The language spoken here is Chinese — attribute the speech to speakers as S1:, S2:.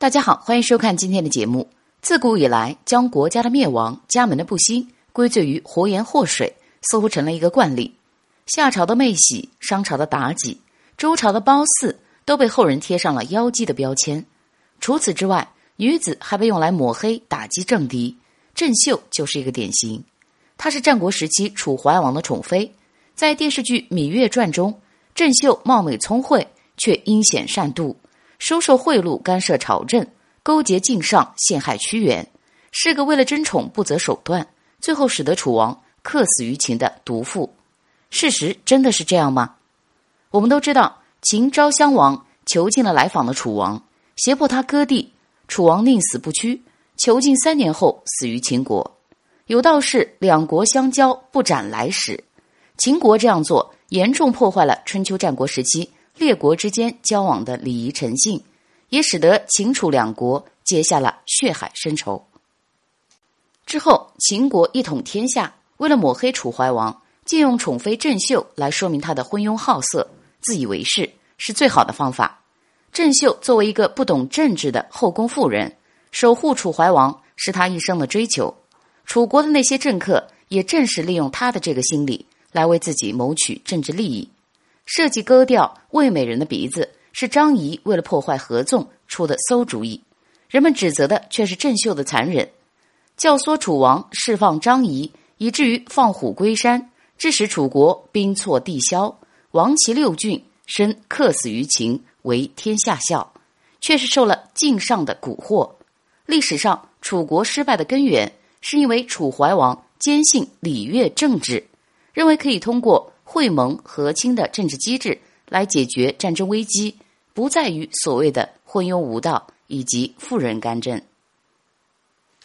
S1: 大家好，欢迎收看今天的节目。自古以来，将国家的灭亡、家门的不兴归罪于活盐祸水，似乎成了一个惯例。夏朝的妹喜、商朝的妲己、周朝的褒姒，都被后人贴上了妖姬的标签。除此之外，女子还被用来抹黑、打击政敌。郑袖就是一个典型。她是战国时期楚怀王的宠妃，在电视剧《芈月传》中，郑袖貌美聪慧，却阴险善妒。收受贿赂，干涉朝政，勾结晋上，陷害屈原，是个为了争宠不择手段，最后使得楚王客死于秦的毒妇。事实真的是这样吗？我们都知道，秦昭襄王囚禁了来访的楚王，胁迫他割地，楚王宁死不屈，囚禁三年后死于秦国。有道是两国相交，不斩来使。秦国这样做，严重破坏了春秋战国时期。列国之间交往的礼仪诚信，也使得秦楚两国结下了血海深仇。之后，秦国一统天下，为了抹黑楚怀王，借用宠妃郑袖来说明他的昏庸好色、自以为是，是最好的方法。郑袖作为一个不懂政治的后宫妇人，守护楚怀王是他一生的追求。楚国的那些政客也正是利用他的这个心理，来为自己谋取政治利益。设计割掉魏美人的鼻子是张仪为了破坏合纵出的馊主意，人们指责的却是郑袖的残忍，教唆楚王释放张仪，以至于放虎归山，致使楚国兵挫地消，亡其六郡，身客死于秦，为天下笑，却是受了晋上的蛊惑。历史上楚国失败的根源，是因为楚怀王坚信礼乐政治，认为可以通过。会盟和亲的政治机制来解决战争危机，不在于所谓的昏庸无道以及富人干政。